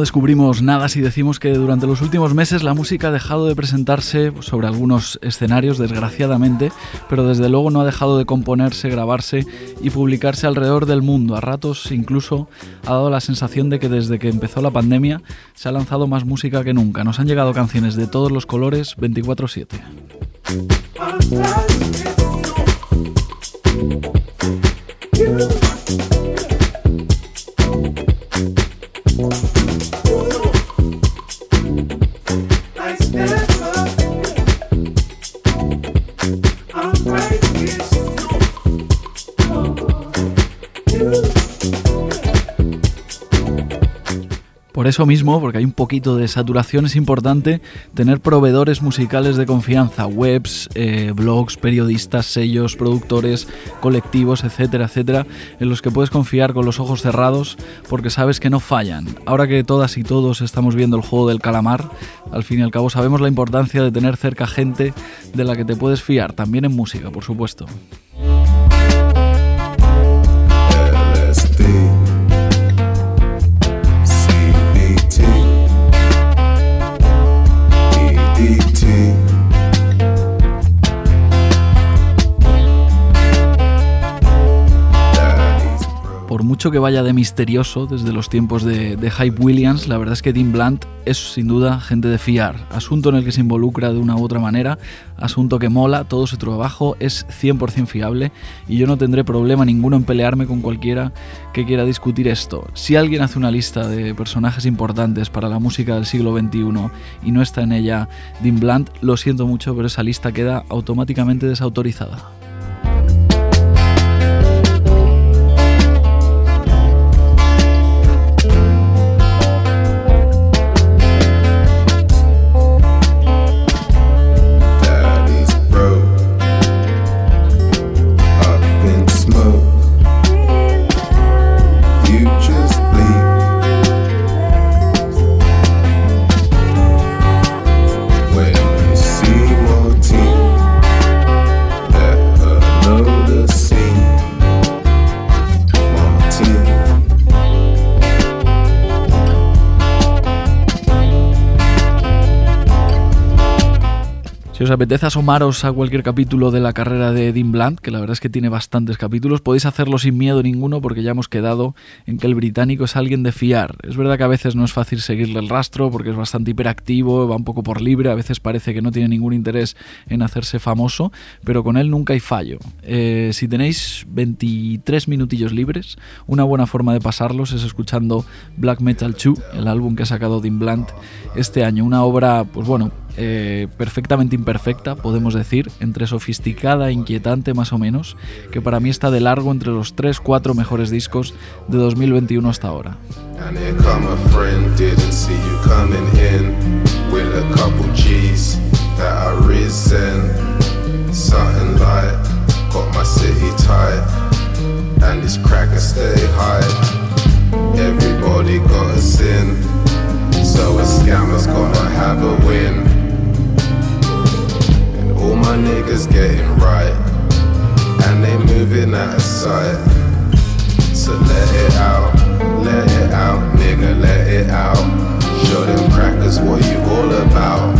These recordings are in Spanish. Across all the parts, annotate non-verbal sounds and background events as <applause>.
Descubrimos nada si decimos que durante los últimos meses la música ha dejado de presentarse sobre algunos escenarios, desgraciadamente, pero desde luego no ha dejado de componerse, grabarse y publicarse alrededor del mundo. A ratos incluso ha dado la sensación de que desde que empezó la pandemia se ha lanzado más música que nunca. Nos han llegado canciones de todos los colores 24/7. Por eso mismo, porque hay un poquito de saturación, es importante tener proveedores musicales de confianza, webs, eh, blogs, periodistas, sellos, productores, colectivos, etcétera, etcétera, en los que puedes confiar con los ojos cerrados porque sabes que no fallan. Ahora que todas y todos estamos viendo el juego del calamar, al fin y al cabo sabemos la importancia de tener cerca gente de la que te puedes fiar, también en música, por supuesto. Mucho que vaya de misterioso desde los tiempos de, Hype Williams, la verdad es que Dean Blunt es sin duda gente de fiar. Asunto en el que se involucra de una u otra manera, asunto que mola, todo su trabajo es 100% fiable y yo no tendré problema ninguno en pelearme con cualquiera que quiera discutir esto. Si alguien hace una lista de personajes importantes para la música del siglo XXI y no está en ella Dean Blunt, lo siento mucho, pero esa lista queda automáticamente desautorizada. Si os apetece asomaros a cualquier capítulo de la carrera de Dean Blunt, que la verdad es que tiene bastantes capítulos, podéis hacerlo sin miedo ninguno porque ya hemos quedado en que el británico es alguien de fiar. Es verdad que a veces no es fácil seguirle el rastro porque es bastante hiperactivo, va un poco por libre, a veces parece que no tiene ningún interés en hacerse famoso, pero con él nunca hay fallo. Eh, si tenéis 23 minutillos libres, una buena forma de pasarlos es escuchando Black Metal 2, el álbum que ha sacado Dean Blunt este año. Una obra, pues bueno, eh, perfectamente imperfecta, podemos decir, entre sofisticada e inquietante más o menos, que para mí está de largo entre los 3-4 mejores discos de 2021 hasta ahora. Everybody got a sin, so a scammer's gonna have a win. All my niggas getting right, and they moving out of sight. So let it out, let it out, nigga, let it out. Show them crackers what you all about.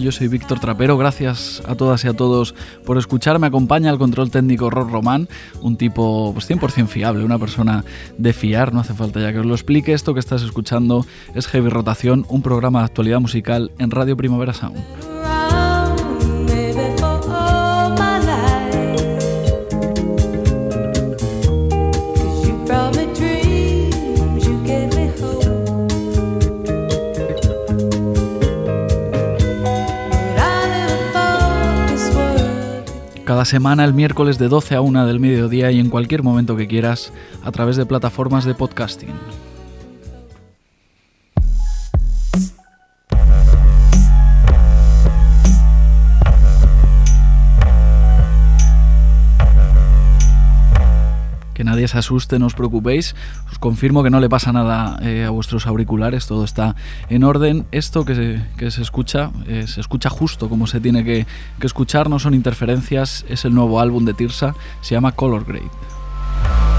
Yo soy Víctor Trapero, gracias a todas y a todos por escuchar, me acompaña el control técnico Rod Román, un tipo pues 100% fiable, una persona de fiar, no hace falta ya que os lo explique, esto que estás escuchando es Heavy Rotación, un programa de actualidad musical en Radio Primavera Sound. Cada semana el miércoles de 12 a 1 del mediodía y en cualquier momento que quieras a través de plataformas de podcasting. Nadie se asuste, no os preocupéis. Os confirmo que no le pasa nada eh, a vuestros auriculares, todo está en orden. Esto que se, escucha, eh, se escucha justo como se tiene que, que escuchar, no son interferencias, es el nuevo álbum de Tirsa, se llama Color Grade.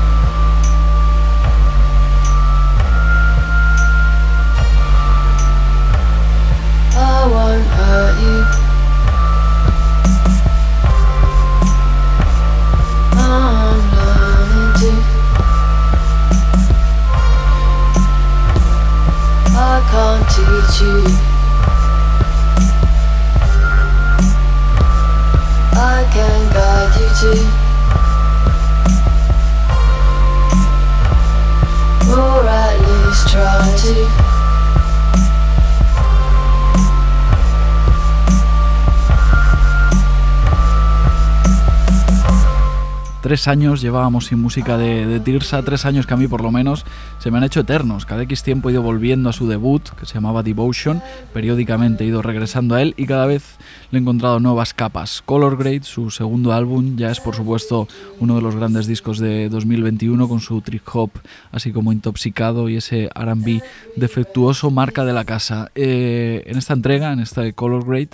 Tres años llevábamos sin música de, Tirsa, tres años que a mí por lo menos se me han hecho eternos. Cada X tiempo he ido volviendo a su debut, que se llamaba Devotion, periódicamente he ido regresando a él y cada vez le he encontrado nuevas capas. Color Grade, su segundo álbum, ya es por supuesto uno de los grandes discos de 2021 con su trip hop así como intoxicado y ese RB defectuoso marca de la casa. Eh, en esta entrega, en esta de Color Grade,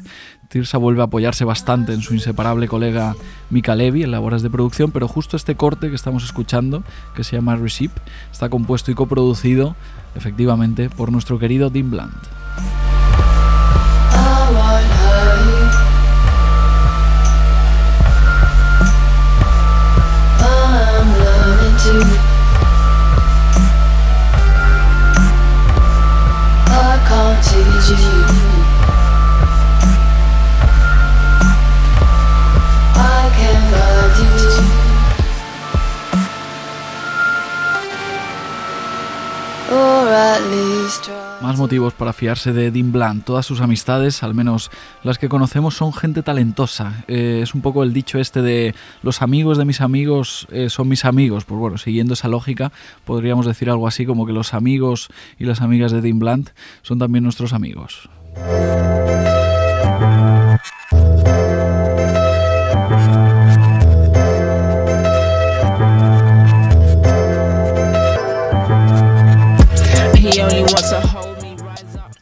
Tirsa vuelve a apoyarse bastante en su inseparable colega Mika Levy en labores de producción, pero justo este corte que estamos escuchando, que se llama Receipt, está compuesto y coproducido efectivamente por nuestro querido Dean Blunt. Más motivos para fiarse de Dean Blunt. Todas sus amistades, al menos las que conocemos, son gente talentosa. Eh, es un poco el dicho este de los amigos de mis amigos eh, son mis amigos. Pues bueno, siguiendo esa lógica, podríamos decir algo así como que los amigos y las amigas de Dean Blunt son también nuestros amigos.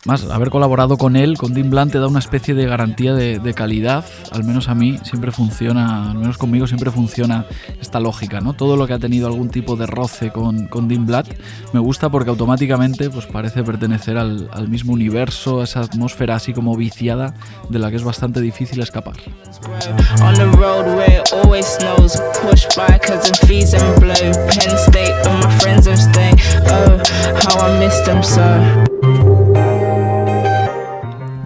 Más, haber colaborado con él, con Dean Blunt, te da una especie de garantía de, calidad. Al menos a mí siempre funciona, al menos conmigo siempre funciona esta lógica, ¿no? Todo lo que ha tenido algún tipo de roce con, con Dean Blunt me gusta porque automáticamente pues, parece pertenecer al, al mismo universo, a esa atmósfera así como viciada de la que es bastante difícil escapar.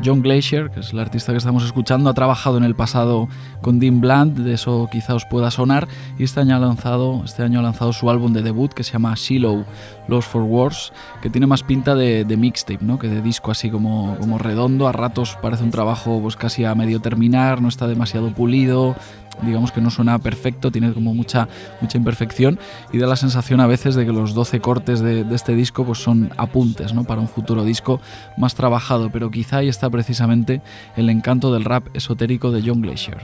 John Glacier, que es el artista que estamos escuchando, ha trabajado en el pasado con Dean Blunt, de eso quizá os pueda sonar, y este año ha lanzado, este año ha lanzado su álbum de debut que se llama Shiloh, Lost for Wars, que tiene más pinta de, mixtape, ¿no? que de disco así como, como redondo, a ratos parece un trabajo pues casi a medio terminar, no está demasiado pulido, digamos que no suena perfecto, tiene como mucha, mucha imperfección y da la sensación a veces de que los 12 cortes de, este disco pues son apuntes ¿no? para un futuro disco más trabajado, pero quizá ahí está precisamente el encanto del rap esotérico de John Glacier.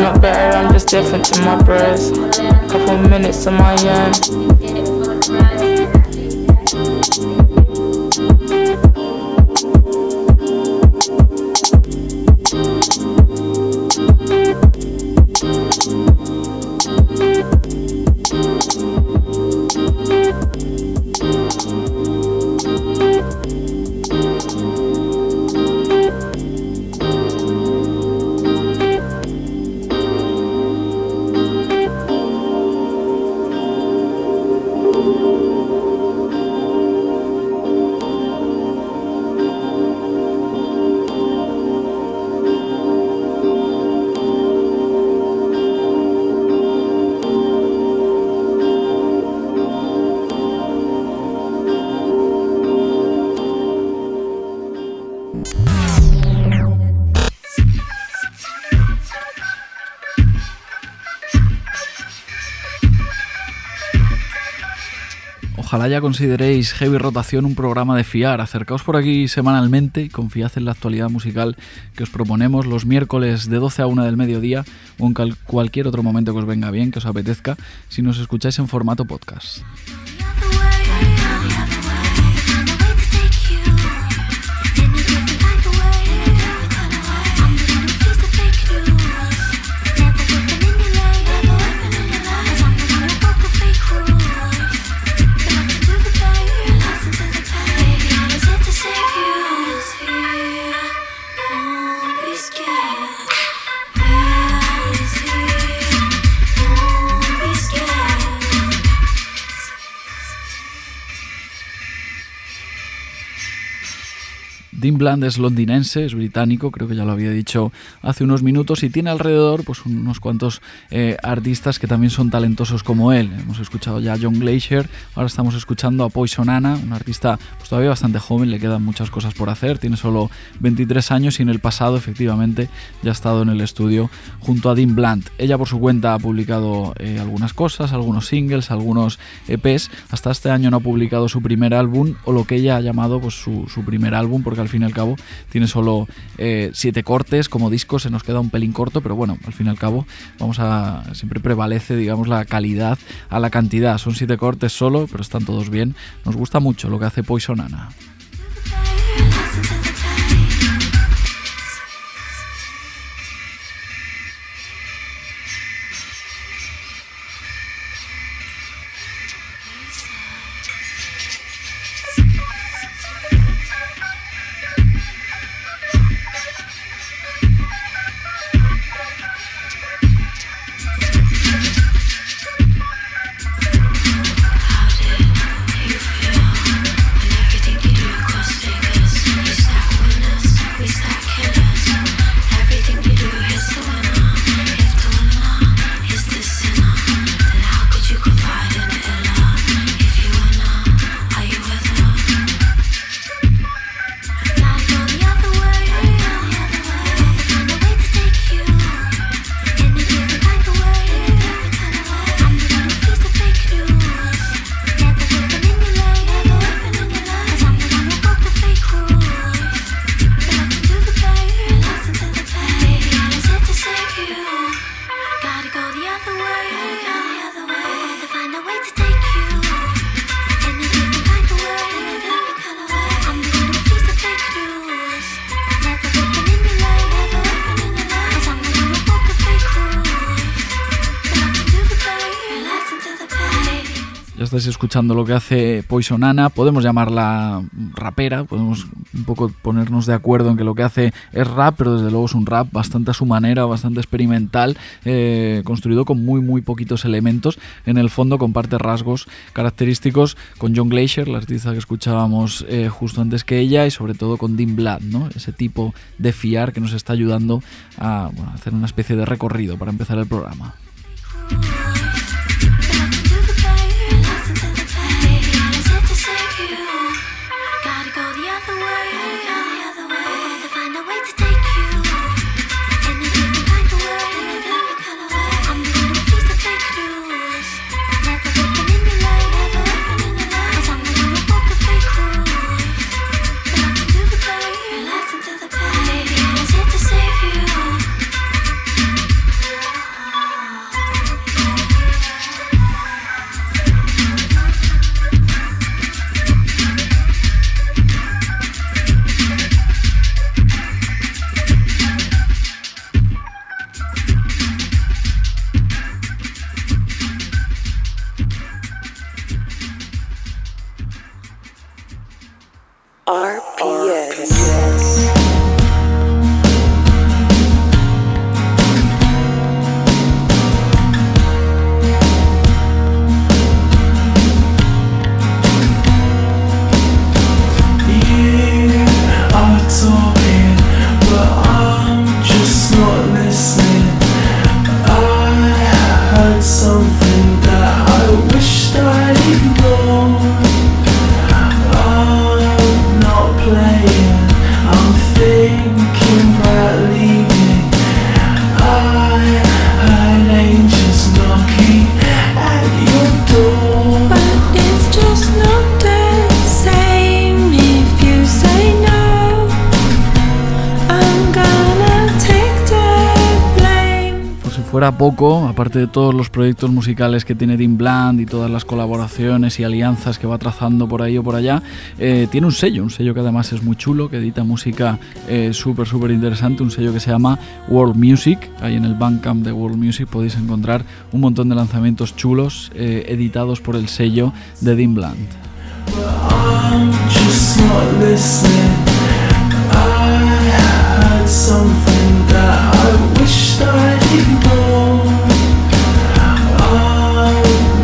not better, I'm just different to my bros. Couple minutes on my end. Consideréis Heavy Rotación un programa de fiar. Acercaos por aquí semanalmente y confiad en la actualidad musical que os proponemos los miércoles de 12 a 1 del mediodía o en cualquier otro momento que os venga bien, que os apetezca, si nos escucháis en formato podcast. Dean Bland es londinense, es británico, creo que ya lo había dicho hace unos minutos, y tiene alrededor pues, unos cuantos eh, artistas que también son talentosos como él. Hemos escuchado ya a John Glacier, ahora estamos escuchando a Poison Anna, un artista pues, todavía bastante joven, le quedan muchas cosas por hacer, tiene solo 23 años y en el pasado efectivamente ya ha estado en el estudio junto a Dean Bland. Ella por su cuenta ha publicado eh, algunas cosas, algunos singles, algunos EPs, hasta este año no ha publicado su primer álbum o lo que ella ha llamado pues, su, su primer álbum, porque al al cabo tiene solo eh, siete cortes como disco, se nos queda un pelín corto, pero bueno, al fin y al cabo vamos a siempre prevalece, digamos, la calidad a la cantidad. Son siete cortes solo, pero están todos bien. Nos gusta mucho lo que hace Poison Anna. Escuchando lo que hace Poison Anna. Podemos llamarla rapera, podemos un poco ponernos de acuerdo en que lo que hace es rap, pero desde luego es un rap bastante a su manera, bastante experimental, eh, construido con muy, muy poquitos elementos. En el fondo comparte rasgos característicos con John Glacier, la artista que escuchábamos eh, justo antes que ella, y sobre todo con Dean Blood, ¿no? ese tipo de fiar que nos está ayudando a hacer una especie de recorrido para empezar el programa. RPS. RPS. Poco, aparte de todos los proyectos musicales que tiene Dean Bland y todas las colaboraciones y alianzas que va trazando por ahí o por allá, eh, tiene un sello, un sello que además es muy chulo, que edita música eh, súper, súper interesante, un sello que se llama World Music. Ahí en el Bandcamp de World Music podéis encontrar un montón de lanzamientos chulos eh, editados por el sello de Dean Bland.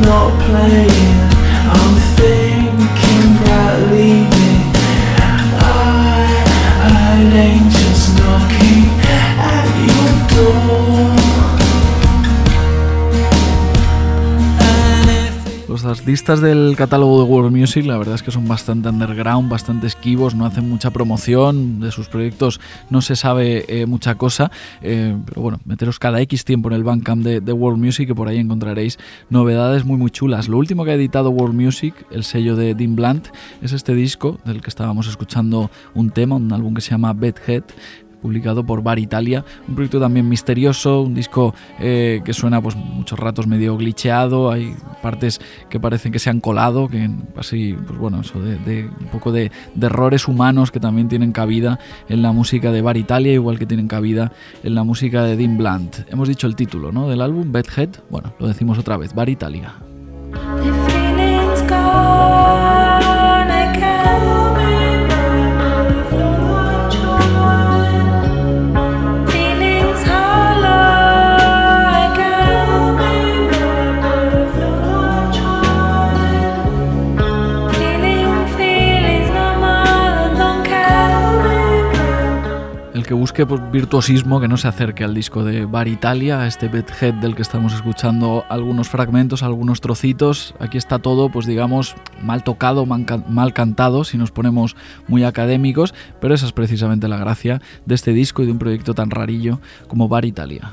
not playing. Artistas del catálogo de World Music la verdad es que son bastante underground, bastante esquivos, no hacen mucha promoción, de sus proyectos no se sabe eh, mucha cosa, eh, pero bueno, meteros cada X tiempo en el Bandcamp de, de, World Music que por ahí encontraréis novedades muy muy chulas. Lo último que ha editado World Music, el sello de Dean Blunt, es este disco del que estábamos escuchando un tema, un álbum que se llama Bedhead, publicado por Bar Italia, un proyecto también misterioso, un disco eh, que suena pues muchos ratos medio glitcheado, hay partes que parecen que se han colado, que así, pues bueno, eso de, un poco de, de, errores humanos que también tienen cabida en la música de Bar Italia, igual que tienen cabida en la música de Dean Blunt. Hemos dicho el título ¿no? del álbum, Bedhead, bueno, lo decimos otra vez, Bar Italia. Que busque pues, virtuosismo, que no se acerque al disco de Bar Italia, a este Bedhead del que estamos escuchando algunos fragmentos, algunos trocitos. Aquí está todo, pues digamos, mal tocado, mal cantado, si nos ponemos muy académicos, pero esa es precisamente la gracia de este disco y de un proyecto tan rarillo como Bar Italia.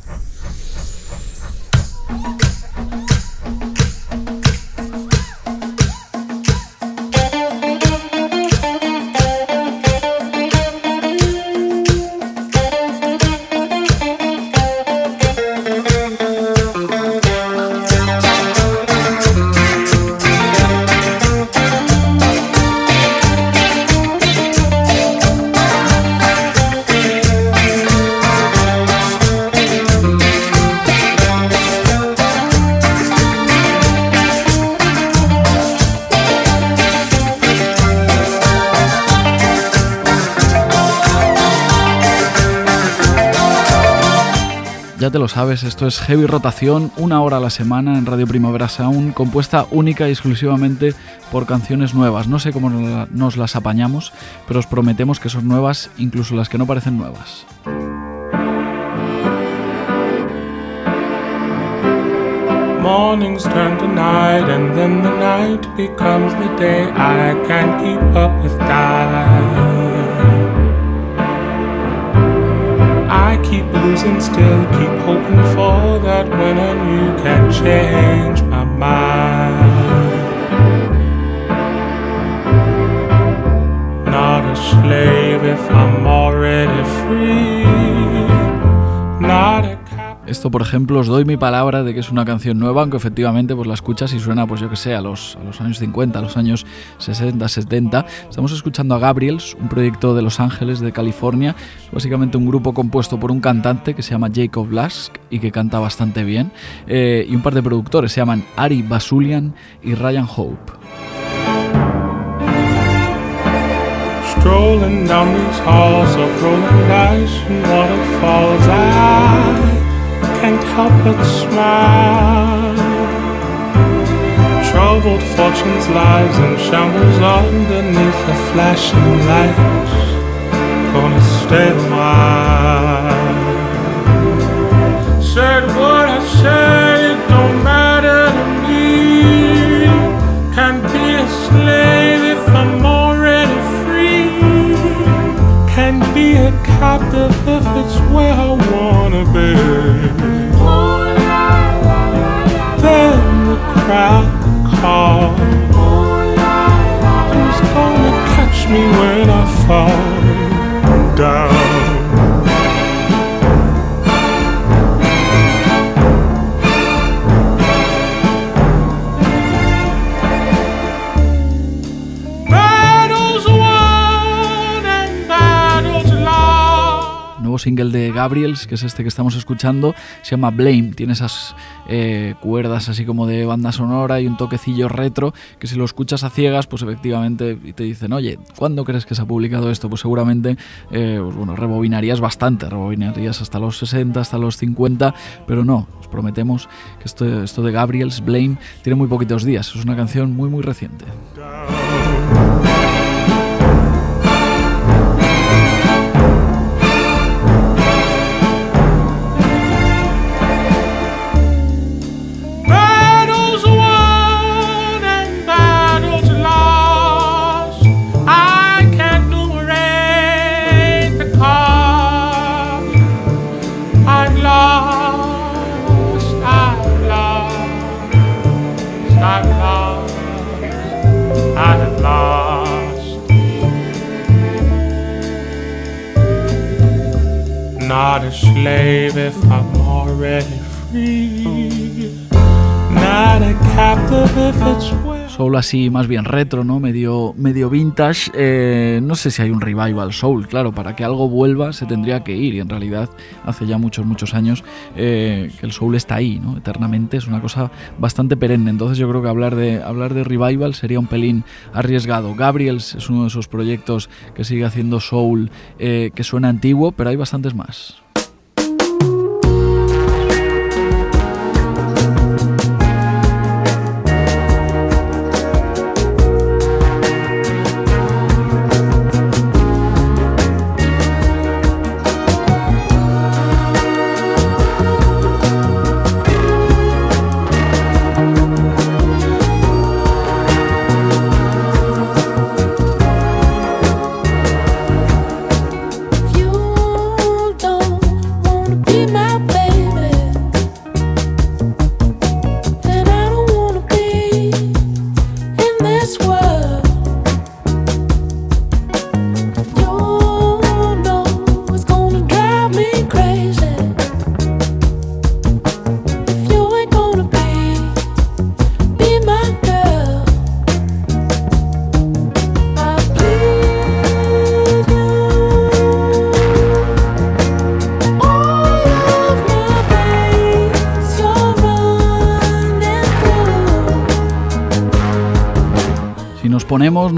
Te lo sabes, esto es Heavy Rotación, una hora a la semana en Radio Primavera Sound, compuesta única y exclusivamente por canciones nuevas. No sé cómo nos las apañamos, pero os prometemos que son nuevas, incluso las que no parecen nuevas. I keep losing still, keep hoping for that when and you can change my mind. Not a slave if I'm already free. Esto, por ejemplo, os doy mi palabra de que es una canción nueva, aunque efectivamente pues la escuchas y suena, pues yo que sé, a los, los años 50, a los años 60, 70. Estamos escuchando a Gabriels, un proyecto de Los Ángeles, de California, básicamente un grupo compuesto por un cantante que se llama Jacob Lask y que canta bastante bien, eh, y un par de productores, se llaman Ari Basulian y Ryan Hope. Can't help but smile. Troubled fortunes, lies, and shambles underneath the flashing lights. Gonna stay a while. Said what I said, it don't matter to me. Can't be a slave if I'm already free. Can't be a captive if it's where I wanna be. Crowd call. Who's gonna catch me when I fall down? Single de Gabriels, que es este que estamos escuchando, se llama Blame. Tiene esas eh, cuerdas así como de banda sonora y un toquecillo retro, que si lo escuchas a ciegas, pues efectivamente te dicen, oye, ¿cuándo crees que se ha publicado esto? Pues seguramente, eh, pues bueno, rebobinarías bastante, rebobinarías hasta los 60, hasta los 50, pero no, os prometemos que esto, esto de Gabriels, Blame, tiene muy poquitos días, es una canción muy muy reciente. If I'm already free. Not a captive if it's soul así más bien retro, ¿no? Medio, medio vintage. Eh, no sé si hay un revival soul, claro, para que algo vuelva se tendría que ir y en realidad hace ya muchos, muchos años eh, que el soul está ahí, ¿no? Eternamente es una cosa bastante perenne. Entonces yo creo que hablar de, hablar de revival sería un pelín arriesgado. Gabriels es uno de esos proyectos que sigue haciendo soul eh, que suena antiguo, pero hay bastantes más.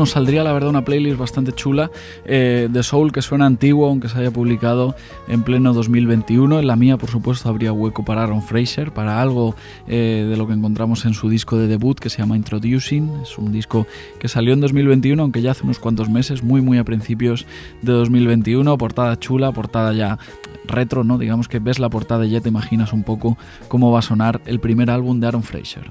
Saldría la verdad una playlist bastante chula eh, de soul que suena antiguo aunque se haya publicado en pleno 2021. En la mía por supuesto habría hueco para Aaron Fraser, para algo eh, de lo que encontramos en su disco de debut que se llama Introducing. Es un disco que salió en 2021 aunque ya hace unos cuantos meses, muy muy a principios de 2021. Portada chula, portada ya retro, ¿no? Digamos que ves la portada y ya te imaginas un poco cómo va a sonar el primer álbum de Aaron Fraser.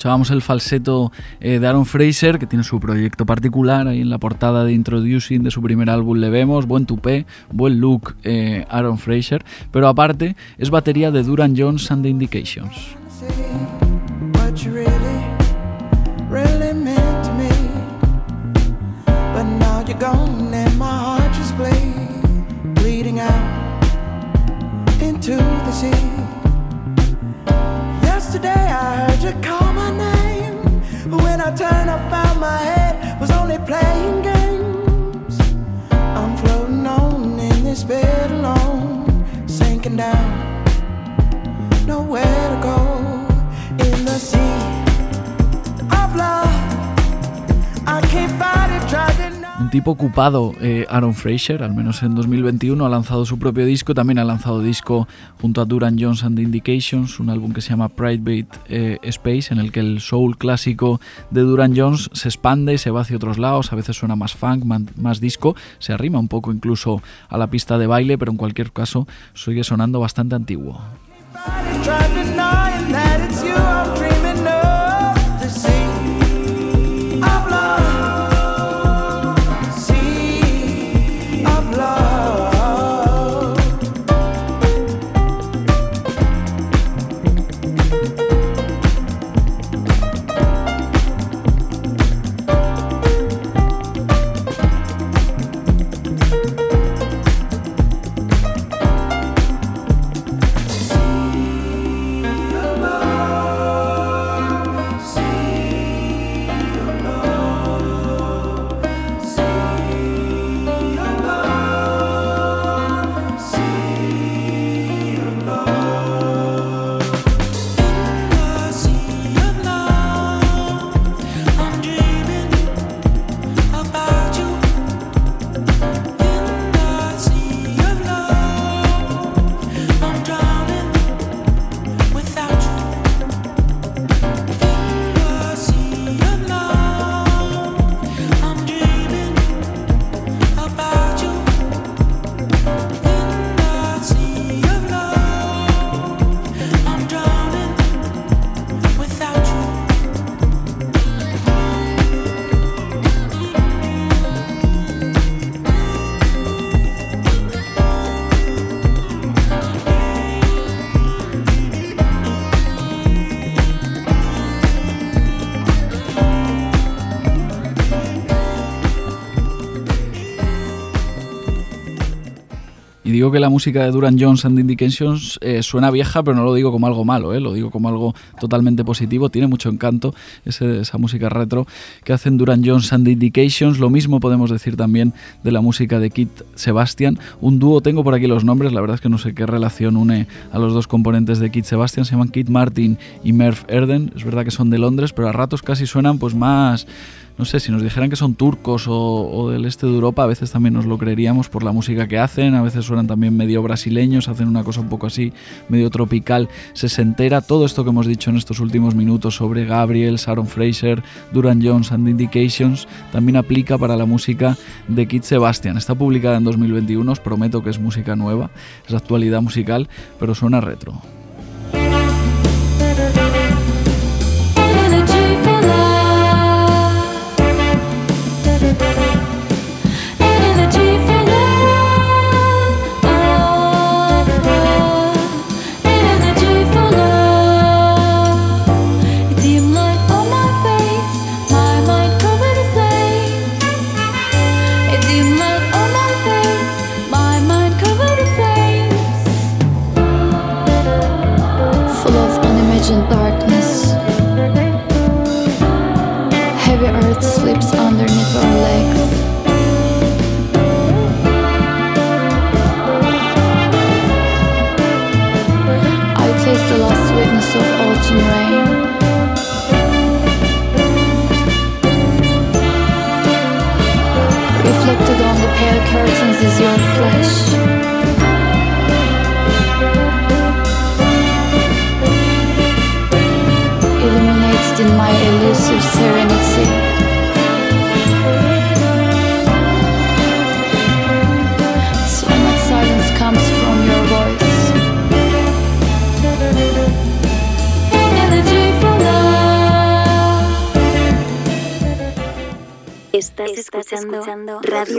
Escuchábamos el falseto eh, de Aaron Fraser, que tiene su proyecto particular, ahí en la portada de Introducing de su primer álbum le vemos, buen tupé, buen look eh, Aaron Fraser, pero aparte es batería de Duran Jones and the Indications. My head was only playing games. I'm floating on in this bed alone, sinking down. Nowhere to go in the sea of love. Tipo ocupado, eh, Aaron Fraser, al menos en 2021, ha lanzado su propio disco, también ha lanzado disco junto a Duran Jones and the Indications, un álbum que se llama Private eh, Space, en el que el soul clásico de Duran Jones se expande y se va hacia otros lados, a veces suena más funk, más disco, se arrima un poco incluso a la pista de baile, pero en cualquier caso sigue sonando bastante antiguo. Que la música de Duran Jones and Indications eh, suena vieja, pero no lo digo como algo malo, eh, lo digo como algo totalmente positivo. Tiene mucho encanto esa música retro que hacen Duran Jones and Indications. Lo mismo podemos decir también de la música de Kit Sebastian. Un dúo, tengo por aquí los nombres, la verdad es que no sé qué relación une a los dos componentes de Kit Sebastian. Se llaman Kit Martin y Merv Erden. Es verdad que son de Londres, pero a ratos casi suenan pues más no sé, si nos dijeran que son turcos o, del este de Europa, a veces también nos lo creeríamos por la música que hacen, a veces suenan también medio brasileños, hacen una cosa un poco así, medio tropical, se entera Todo esto que hemos dicho en estos últimos minutos sobre Gabriel, Sharon Fraser, Duran Jones and Indications, también aplica para la música de Kit Sebastian. Está publicada en 2021, os prometo que es música nueva, es actualidad musical, pero suena retro. Escuchando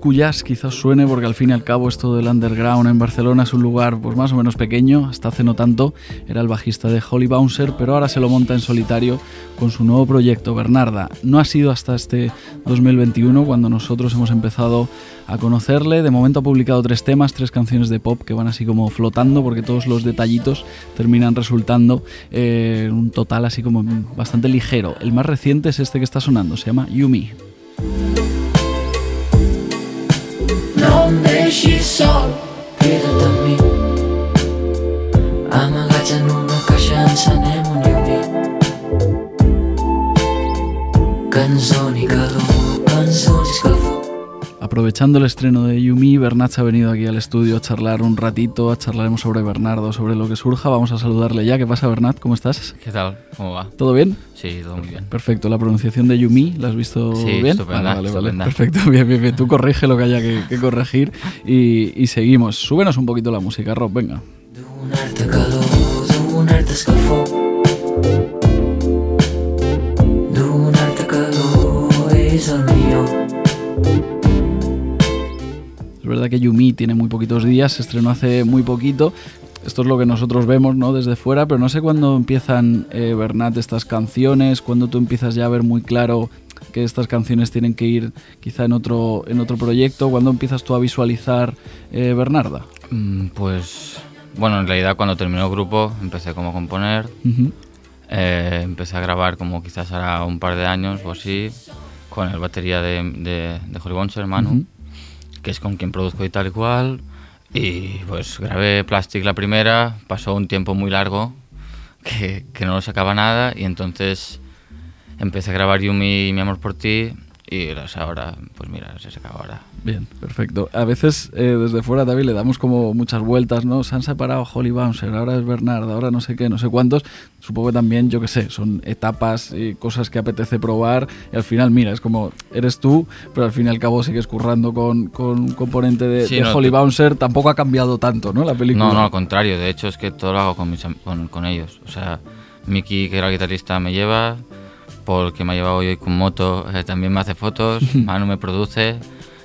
Cuyas quizás suene porque al fin y al cabo esto del underground en Barcelona es un lugar pues más o menos pequeño, hasta hace no tanto era el bajista de Holly Bouncer, pero ahora se lo monta en solitario con su nuevo proyecto, Bernarda. No ha sido hasta este 2021 cuando nosotros hemos empezado a conocerle. De momento ha publicado tres temas, tres canciones de pop que van así como flotando porque todos los detallitos terminan resultando eh, un total así como bastante ligero. El más reciente es este que está sonando, se llama Yumi. onde și sol Crede-mi Amagați în urmă ca și să ne munim Canzoni ca lumul, canzoni scălzate Aprovechando el estreno de Yumi, Bernat se ha venido aquí al estudio a charlar un ratito, a charlaremos sobre Bernardo, sobre lo que surja. Vamos a saludarle ya. ¿Qué pasa, Bernat? ¿Cómo estás? ¿Qué tal? ¿Cómo va? ¿Todo bien? Sí, todo muy bien. Perfecto. ¿La pronunciación de Yumi la has visto sí, bien? Estupenda, vale, vale, Perfecto, bien, bien, bien. Tú corrige lo que haya que, corregir y, seguimos. Súbenos un poquito la música, Rob, venga. Verdad que Yumi tiene muy poquitos días, se estrenó hace muy poquito. Esto es lo que nosotros vemos ¿no? desde fuera, pero no sé cuándo empiezan, eh, Bernat, estas canciones, cuándo tú empiezas ya a ver muy claro que estas canciones tienen que ir quizá en otro, en otro proyecto? ¿Cuándo empiezas tú a visualizar eh, Bernarda? Mm, pues, bueno, en realidad cuando terminó el grupo empecé como a componer. Eh, empecé a grabar como quizás hará un par de años o así, con el batería de, de, de Holly Bonser, Manu, que es con quien produzco y tal y cual. Y pues grabé Plastic la primera, pasó un tiempo muy largo que, que no lo sacaba nada y entonces empecé a grabar Yumi y Mi Amor por Ti y ahora, pues mira, se saca ahora. Bien, perfecto. A veces eh, desde fuera también le damos como muchas vueltas, ¿no? Se han separado Holly Bouncer, ahora es Bernard, ahora no sé qué, no sé cuántos. Supongo que también, yo qué sé, son etapas y cosas que apetece probar. Y al final, mira, es como eres tú, pero al fin y al cabo sigues currando con, con un componente de, Holly Bouncer. Tampoco ha cambiado tanto, ¿no? La película. No, no, al contrario. De hecho, es que todo lo hago con, mis, con, con ellos. O sea, Mickey, que era el guitarrista, me lleva. Paul, que me ha llevado hoy con moto, eh, también me hace fotos. <laughs> Manu me produce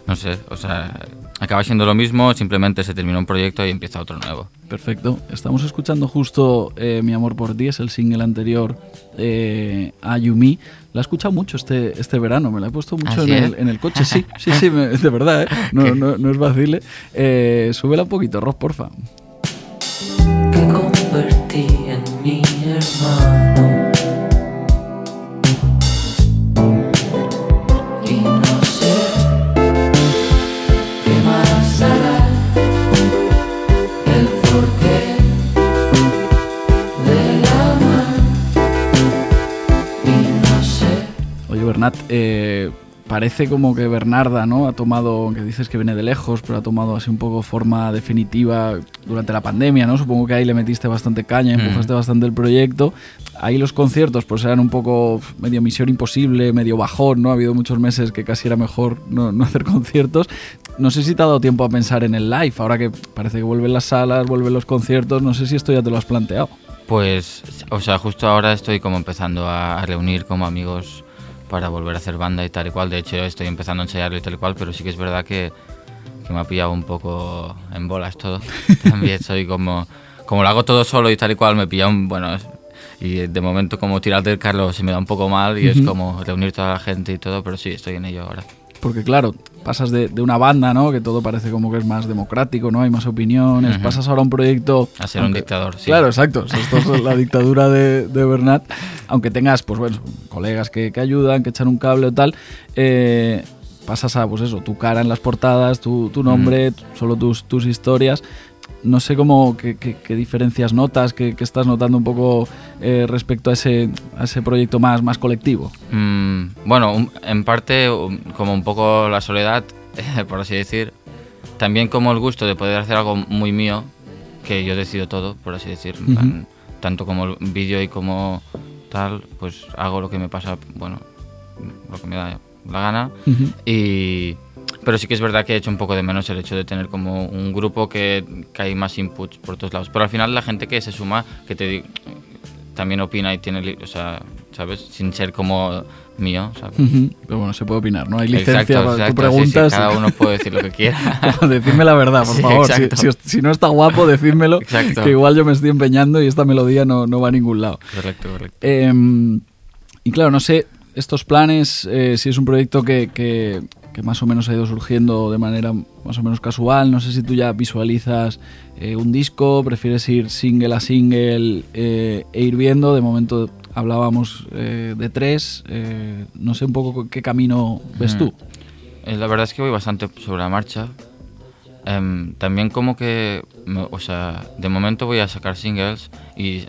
no sé, o sea, acaba siendo lo mismo, simplemente se termina un proyecto y empieza otro nuevo. Perfecto. Estamos escuchando justo eh, Mi Amor por Ti, es el single anterior eh, a Yumi. La he escuchado mucho este, este verano, me la he puesto mucho ¿Ah, en, el, en, el, coche, sí, <laughs> sí, sí, de verdad, ¿eh? no, no, no, es vacile. Eh, súbela un poquito, Ross, porfa. Que convertí en mi hermano Bernat, eh, parece como que Bernarda ¿no? ha tomado, que dices que viene de lejos, pero ha tomado así un poco forma definitiva durante la pandemia, ¿no? Supongo que ahí le metiste bastante caña, mm. empujaste bastante el proyecto. Ahí los conciertos pues eran un poco medio misión imposible, medio bajón, ¿no? Ha habido muchos meses que casi era mejor no, no hacer conciertos. No sé si te ha dado tiempo a pensar en el live, ahora que parece que vuelven las salas, vuelven los conciertos, no sé si esto ya te lo has planteado. Pues, o sea, justo ahora estoy como empezando a reunir como amigos para volver a hacer banda y tal y cual. De hecho, estoy empezando a ensayarlo y tal y cual, pero sí que es verdad que, que me ha pillado un poco en bolas todo. <laughs> También soy como, como lo hago todo solo y tal y cual, me pilla un, bueno, y de momento como tirar del carro se me da un poco mal y es como reunir toda la gente y todo, pero sí, estoy en ello ahora. Porque claro, pasas de, de, una banda, ¿no? Que todo parece como que es más democrático, ¿no? Hay más opiniones. Pasas ahora a un proyecto... A ser un dictador, sí. Claro, exacto. <laughs> esto es la dictadura de, de, Bernat. Aunque tengas, pues bueno, colegas que, que ayudan, que echan un cable o tal. Eh, pasas a, pues eso, tu cara en las portadas, tu, tu nombre, solo tus, tus historias no sé cómo, qué, qué, diferencias notas, qué, estás notando un poco eh, respecto a ese, a ese proyecto más, más colectivo. Mm, bueno, en parte como un poco la soledad, <laughs> por así decir. También como el gusto de poder hacer algo muy mío, que yo decido todo, por así decir. tanto como el vídeo y como tal, pues hago lo que me pasa, bueno, lo que me da la gana. Y pero sí que es verdad que he hecho un poco de menos el hecho de tener como un grupo que, que hay más inputs por todos lados. Pero al final la gente que se suma, que te también opina y tiene, o sea, ¿sabes? Sin ser como mío, ¿sabes? Pero bueno, se puede opinar, ¿no? Hay licencia para tú preguntas. cada uno puede decir lo que quiera. <laughs> Decidme la verdad, por favor. Si, si, no está guapo, decídmelo. Que igual yo me estoy empeñando y esta melodía no, no va a ningún lado. Correcto, correcto. Em, y claro, no sé, estos planes, eh, si es un proyecto que, que, que más o menos ha ido surgiendo de manera más o menos casual. No sé si tú ya visualizas eh, un disco, prefieres ir single a single eh, e ir viendo. De momento hablábamos eh, de tres. no sé un poco qué camino ves tú. La verdad es que voy bastante sobre la marcha. Em, también como que, o sea, de momento voy a sacar singles y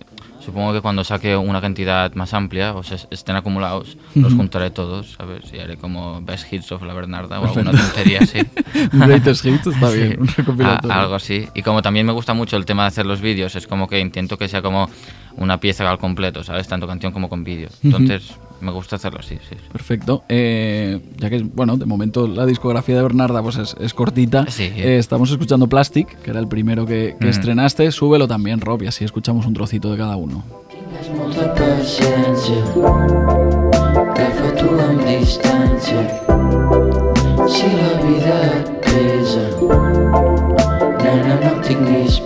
Supongo que cuando saque una cantidad más amplia, o sea, estén acumulados, los juntaré todos, ver si haré como Best Hits of la Bernarda o alguna tontería así. <laughs> Greatest Hits está <laughs> bien, un algo así. Y como también me gusta mucho el tema de hacer los vídeos, es como que intento que sea como una pieza al completo, ¿sabes? Tanto canción como con vídeo. Entonces, me gusta hacerlo así, sí. Perfecto. Eh, ya que, bueno, de momento la discografía de Bernarda pues es, cortita. Eh, estamos escuchando Plastic, que era el primero que, que estrenaste. Súbelo también, Rob, y así escuchamos un trocito de cada uno. Si la vida pesa, nena, no tinguis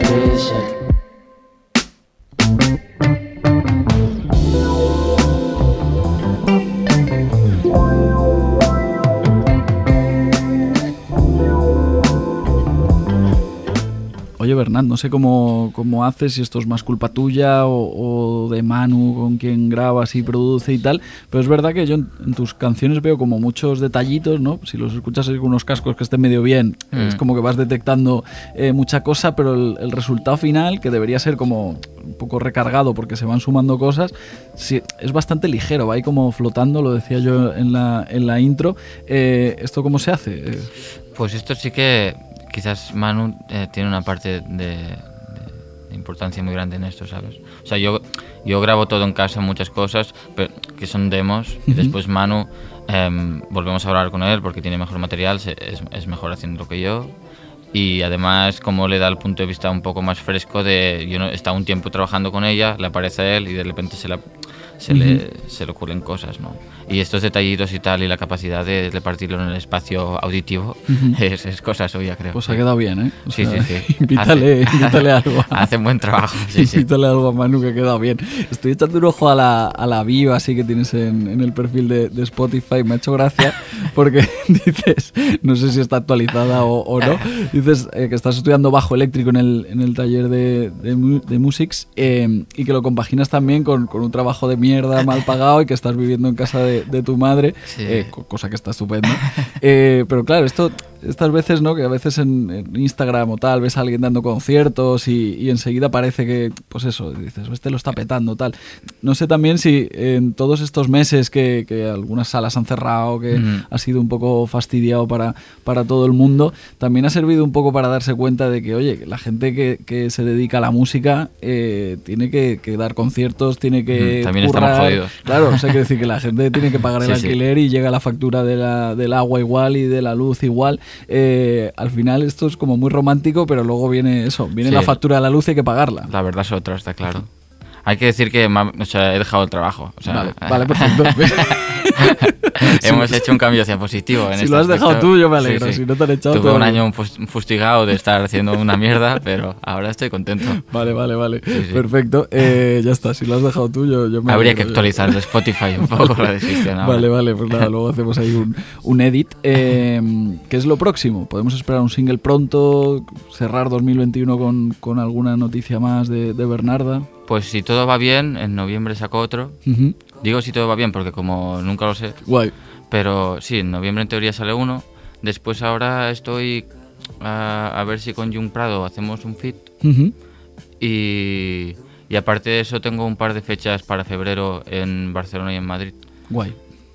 pressa. Bernat. No sé cómo, cómo haces, si esto es más culpa tuya o, de Manu con quien grabas y produce y tal. Pero es verdad que yo en, tus canciones veo como muchos detallitos, ¿no? Si los escuchas con unos cascos que estén medio bien, es mm. como que vas detectando eh, mucha cosa, pero el, resultado final, que debería ser como un poco recargado porque se van sumando cosas, sí, es bastante ligero, va ahí como flotando, lo decía yo en la, en la intro. Eh, ¿Esto cómo se hace? Pues esto sí que quizás Manu eh, tiene una parte de, importancia muy grande en esto, ¿sabes? O sea, yo, yo grabo todo en casa, muchas cosas, pero, que son demos, y después Manu em, volvemos a hablar con él porque tiene mejor material, es, es mejor haciendo lo que yo y además como le da el punto de vista un poco más fresco de yo no estado un tiempo trabajando con ella le aparece a él y de repente se la se, le, se le ocurren cosas, ¿no? Y estos detallitos y tal, y la capacidad de repartirlo en el espacio auditivo, <laughs> es, es, cosa suya, creo. Pues ha quedado bien, ¿eh? sí, sí, sí. <laughs> Invítale, invítale algo. <laughs> Hace buen trabajo, sí, Invítale algo a Manu que ha quedado bien. Estoy echando un ojo a la, a la bio así que tienes en, en el perfil de, de, Spotify. Me ha hecho gracia porque dices, no sé si está actualizada o, o no, dices eh, que estás estudiando bajo eléctrico en el, en el taller de, de, de Musics eh, y que lo compaginas también con, con un trabajo de mierda mal pagado y que estás viviendo en casa de, de tu madre, eh, cosa que está estupenda. Eh, pero claro, esto estas veces, ¿no? Que a veces en, Instagram o tal ves a alguien dando conciertos y, enseguida parece que, pues eso, dices, este lo está petando, tal. No sé también si en todos estos meses que, algunas salas han cerrado, que ha sido un poco fastidiado para, para todo el mundo, también ha servido un poco para darse cuenta de que, oye, la gente que, se dedica a la música eh, tiene que, dar conciertos, tiene que. También estamos jodidos. Claro, o sea, que decir que la gente tiene que pagar el alquiler y llega la factura de la, del agua igual y de la luz igual. Eh, al final esto es como muy romántico, pero luego viene eso, viene la factura de la luz y hay que pagarla. La verdad es otra, está claro. Hay que decir que he dejado el trabajo. vale, perfecto. <laughs> <laughs> Hemos hecho un cambio hacia positivo. En si lo has dejado tú, yo me alegro. Si no te han echado Tuve un año fustigado de estar haciendo una mierda, <laughs> pero ahora estoy contento. Vale, vale, vale. Perfecto. Eh, ya está. Si lo has dejado tú, yo, yo me Habría que actualizar Spotify un poco la decisión. Vale, vale. Pues nada, luego hacemos ahí un, un edit. Eh, ¿Qué es lo próximo? ¿Podemos esperar un single pronto? ¿Cerrar 2021 con, con alguna noticia más de, de Bernarda? Pues si todo va bien, en noviembre saco otro. Digo si todo va bien porque como nunca lo sé. Guay. Pero sí, en noviembre en teoría sale uno. Después ahora estoy a, ver si con Jung Prado hacemos un fit. y, y aparte de eso tengo un par de fechas para febrero en Barcelona y en Madrid. Guay.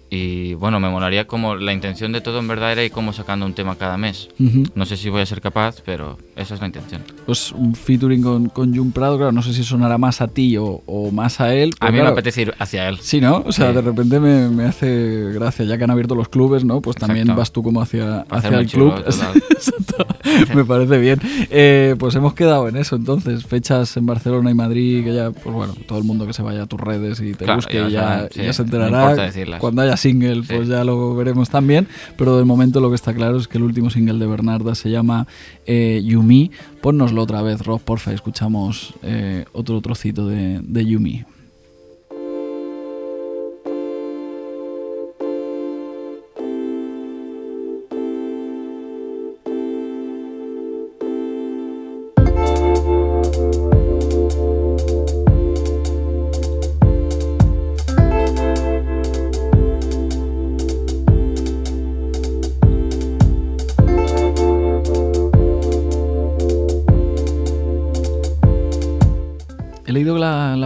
Y bueno, me molaría como la intención de todo en verdad era ir como sacando un tema cada mes. No sé si voy a ser capaz, pero esa es la intención. Pues un featuring con, con Jun Prado, claro, no sé si sonará más a ti o, o más a él. A mí me apetece ir hacia él. Sí, ¿no? O sea, de repente me, me, hace gracia, ya que han abierto los clubes, ¿no? Pues también vas tú como hacia, hacia el club. <laughs> Exacto. me parece bien. Eh, pues hemos quedado en eso entonces, fechas en Barcelona y Madrid, que ya, pues bueno, todo el mundo que se vaya a tus redes y te busque ya, ya, se enterará. cuando haya single, pues ya lo veremos también. Pero de momento lo que está claro es que el último single de Bernarda se llama eh, Yumi. Ponnoslo otra vez, Rob, porfa, escuchamos eh, otro trocito de, de Yumi.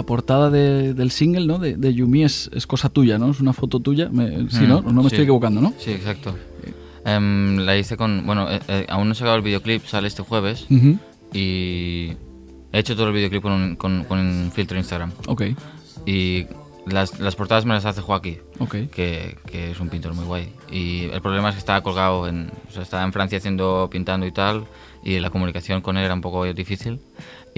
Portada del single, ¿no? De, Yumi es, cosa tuya, ¿no? Es una foto tuya. sí, ¿no? No me estoy equivocando, ¿no? Sí, exacto. Em, la hice con... Bueno, eh, eh, aún no he sacado el videoclip, sale este jueves. Y he hecho todo el videoclip con un, con, un filtro Instagram. Ok. Y las, las, portadas me las hace Joaquín, okay. que, que, es un pintor muy guay. Y el problema es que estaba colgado en... O sea, estaba en Francia haciendo, pintando y tal, y la comunicación con él era un poco difícil.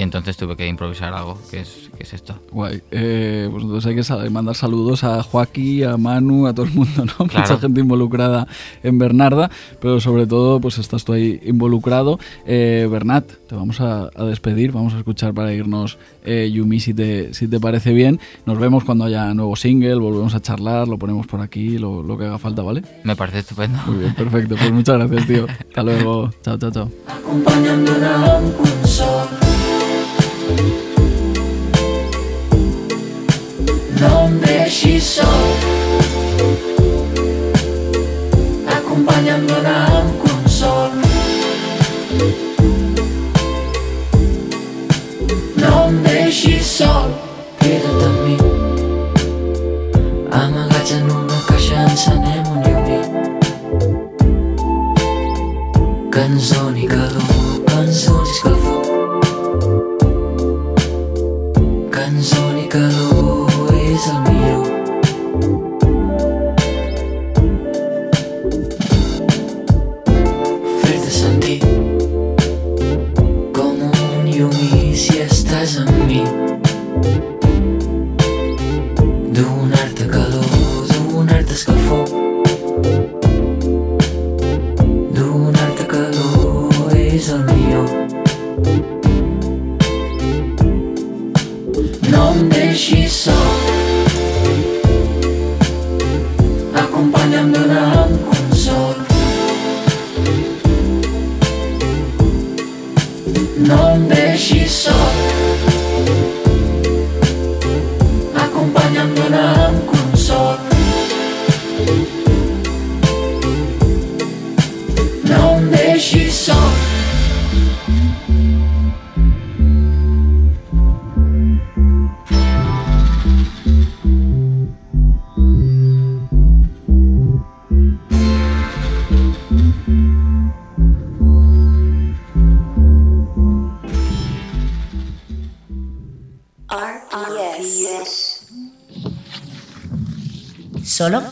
Y entonces tuve que improvisar algo, que es, que es esto. Guay. Eh, pues entonces hay que mandar saludos a Joaquín, a Manu, a todo el mundo, ¿no? <laughs> Mucha gente involucrada en Bernarda, pero sobre todo pues estás tú ahí involucrado. Eh, Bernat, te vamos a, despedir, vamos a escuchar para irnos eh, Yumi si te, si te parece bien. Nos vemos cuando haya nuevo single, volvemos a charlar, lo ponemos por aquí, lo, lo que haga falta, ¿vale? Me parece estupendo. Muy bien, perfecto. Pues muchas gracias, tío. <laughs> Hasta luego. Chao, chao, chao. Deixi sol acompanyant-me amb consol. No em deixis sol. Queda't amb mi. Amagats en una caixa encenem un llumí. Que ens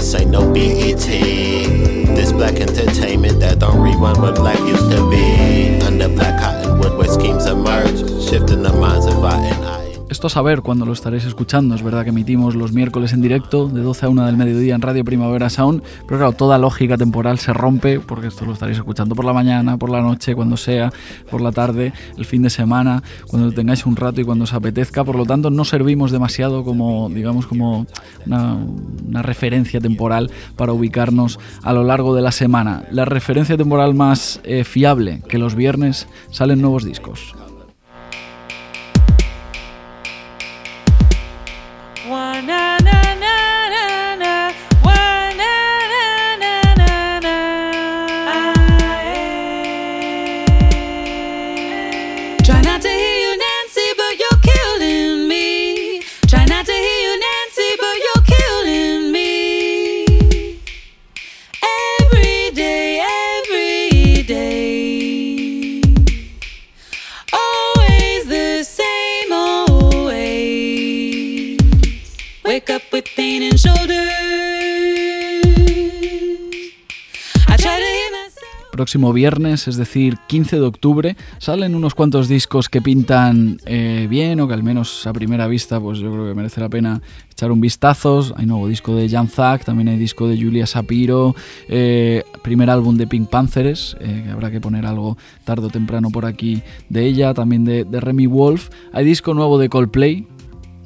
This ain't no BET. This black entertainment that don't rerun what black used to be. Under black cottonwood where schemes emerge, shifting the minds of I. Esto a saber cuando lo estaréis escuchando. Es verdad que emitimos los miércoles en directo de 12 a 1 del mediodía en Radio Primavera Sound, pero claro, toda lógica temporal se rompe porque esto lo estaréis escuchando por la mañana, por la noche, cuando sea, por la tarde, el fin de semana, cuando tengáis un rato y cuando os apetezca. Por lo tanto, no servimos demasiado como, digamos, como una, una referencia temporal para ubicarnos a lo largo de la semana. La referencia temporal más eh, fiable que los viernes salen nuevos discos. Próximo viernes, es decir, 15 de octubre, salen unos cuantos discos que pintan eh, bien o que al menos a primera vista pues yo creo que merece la pena echar un vistazo. Hay nuevo disco de Jan Zack, también hay disco de Julia Sapiro, eh, primer álbum de Pink Panthers, eh, que habrá que poner algo tarde o temprano por aquí de ella, también de, de Remy Wolf. Hay disco nuevo de Coldplay,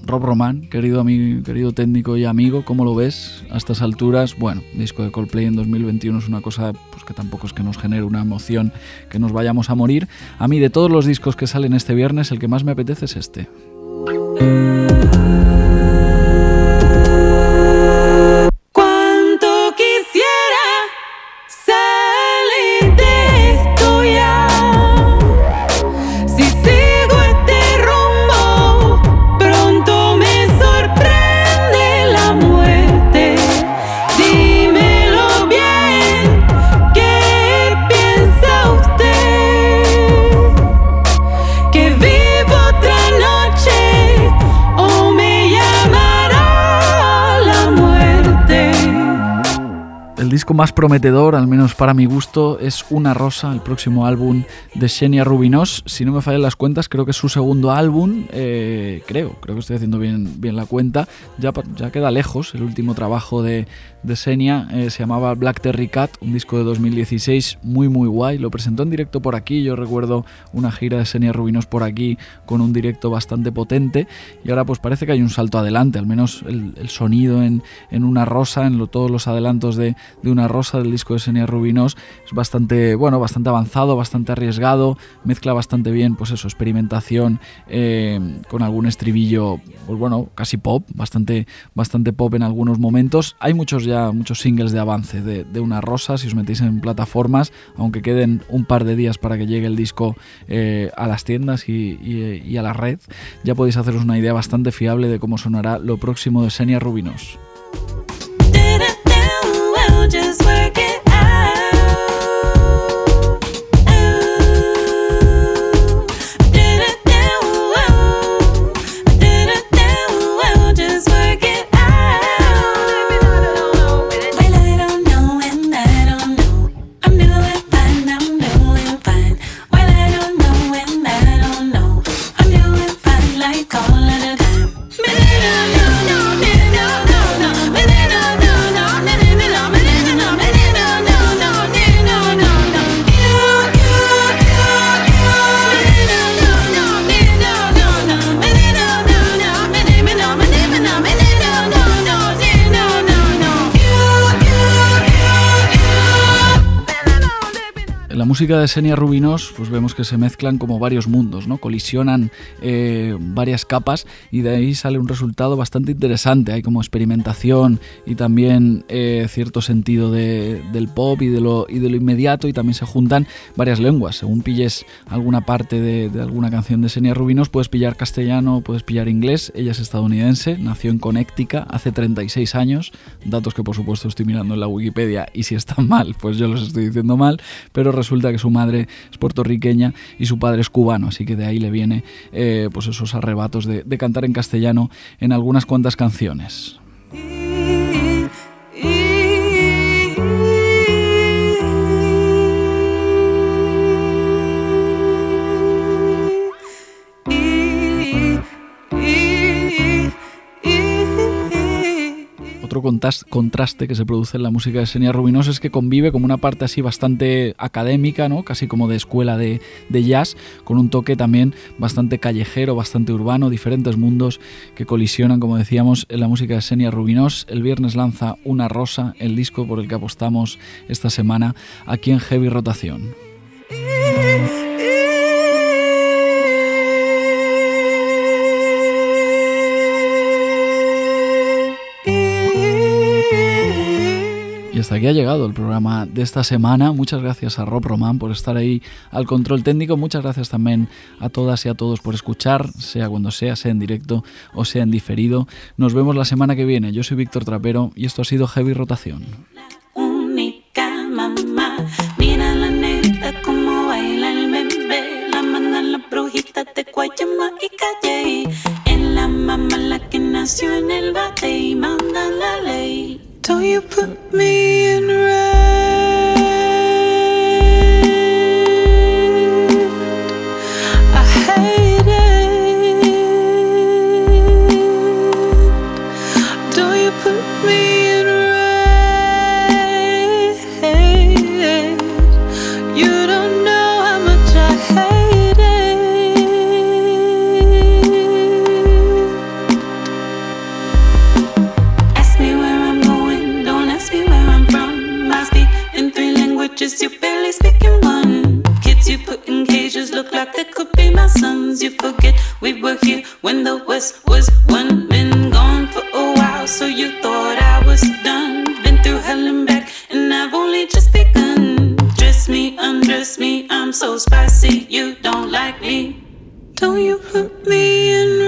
Rob Roman, querido amigo, querido técnico y amigo, ¿cómo lo ves a estas alturas? Bueno, disco de Coldplay en 2021 es una cosa pues, que tampoco es que nos genere una emoción que nos vayamos a morir. A mí de todos los discos que salen este viernes, el que más me apetece es este. Más prometedor, al menos para mi gusto, es Una Rosa, el próximo álbum de Xenia Rubinos. Si no me fallan las cuentas, creo que es su segundo álbum. Eh, creo, creo que estoy haciendo bien, bien la cuenta. Ya, ya queda lejos el último trabajo de, de Xenia. Eh, se llamaba Black Terry Cat, un disco de 2016 muy, muy guay. Lo presentó en directo por aquí. Yo recuerdo una gira de Xenia Rubinos por aquí con un directo bastante potente. Y ahora, pues parece que hay un salto adelante, al menos el, el sonido en, en Una Rosa, en lo, todos los adelantos de, de Una Rosa del disco de Senia Rubinos es bastante, bueno, bastante avanzado, bastante arriesgado, mezcla bastante bien, pues eso, experimentación eh, con algún estribillo, pues bueno, casi pop, bastante, bastante pop en algunos momentos. Hay muchos ya, muchos singles de avance de, de Una Rosa, si os metéis en plataformas, aunque queden un par de días para que llegue el disco eh, a las tiendas y, y, y, a la red, ya podéis haceros una idea bastante fiable de cómo sonará lo próximo de Senia Rubinos. Just work it música de Senia Rubinos, pues vemos que se mezclan como varios mundos, ¿no? Colisionan eh, varias capas y de ahí sale un resultado bastante interesante. Hay como experimentación y también eh, cierto sentido de, del pop y de, lo, y de lo inmediato y también se juntan varias lenguas. Según pilles alguna parte de, de alguna canción de Senia Rubinos, puedes pillar castellano, puedes pillar inglés. Ella es estadounidense, nació en Connecticut hace 36 años, datos que por supuesto estoy mirando en la Wikipedia y si están mal, pues yo los estoy diciendo mal, pero resulta que su madre es puertorriqueña y su padre es cubano, así que de ahí le viene eh, pues esos arrebatos de, de cantar en castellano en algunas cuantas canciones. Contraste que se produce en la música de Senia Rubinos es que convive como una parte así bastante académica, ¿no? casi como de escuela de, de jazz, con un toque también bastante callejero, bastante urbano, diferentes mundos que colisionan, como decíamos, en la música de Senia Rubinos. El viernes lanza Una Rosa, el disco por el que apostamos esta semana aquí en Heavy Rotación. Hasta aquí ha llegado el programa de esta semana. Muchas gracias a Rob Roman por estar ahí al control técnico. Muchas gracias también a todas y a todos por escuchar, sea cuando sea, sea en directo o sea en diferido. Nos vemos la semana que viene. Yo soy Víctor Trapero y esto ha sido Heavy Rotación. Y y. Don't you put me in red? You barely speak in one. Kids you put in cages look like they could be my sons. You forget we were here when the West was one. Been gone for a while, so you thought I was done. Been through hell and back, and I've only just begun. Dress me, undress me, I'm so spicy, you don't like me. Don't you put me in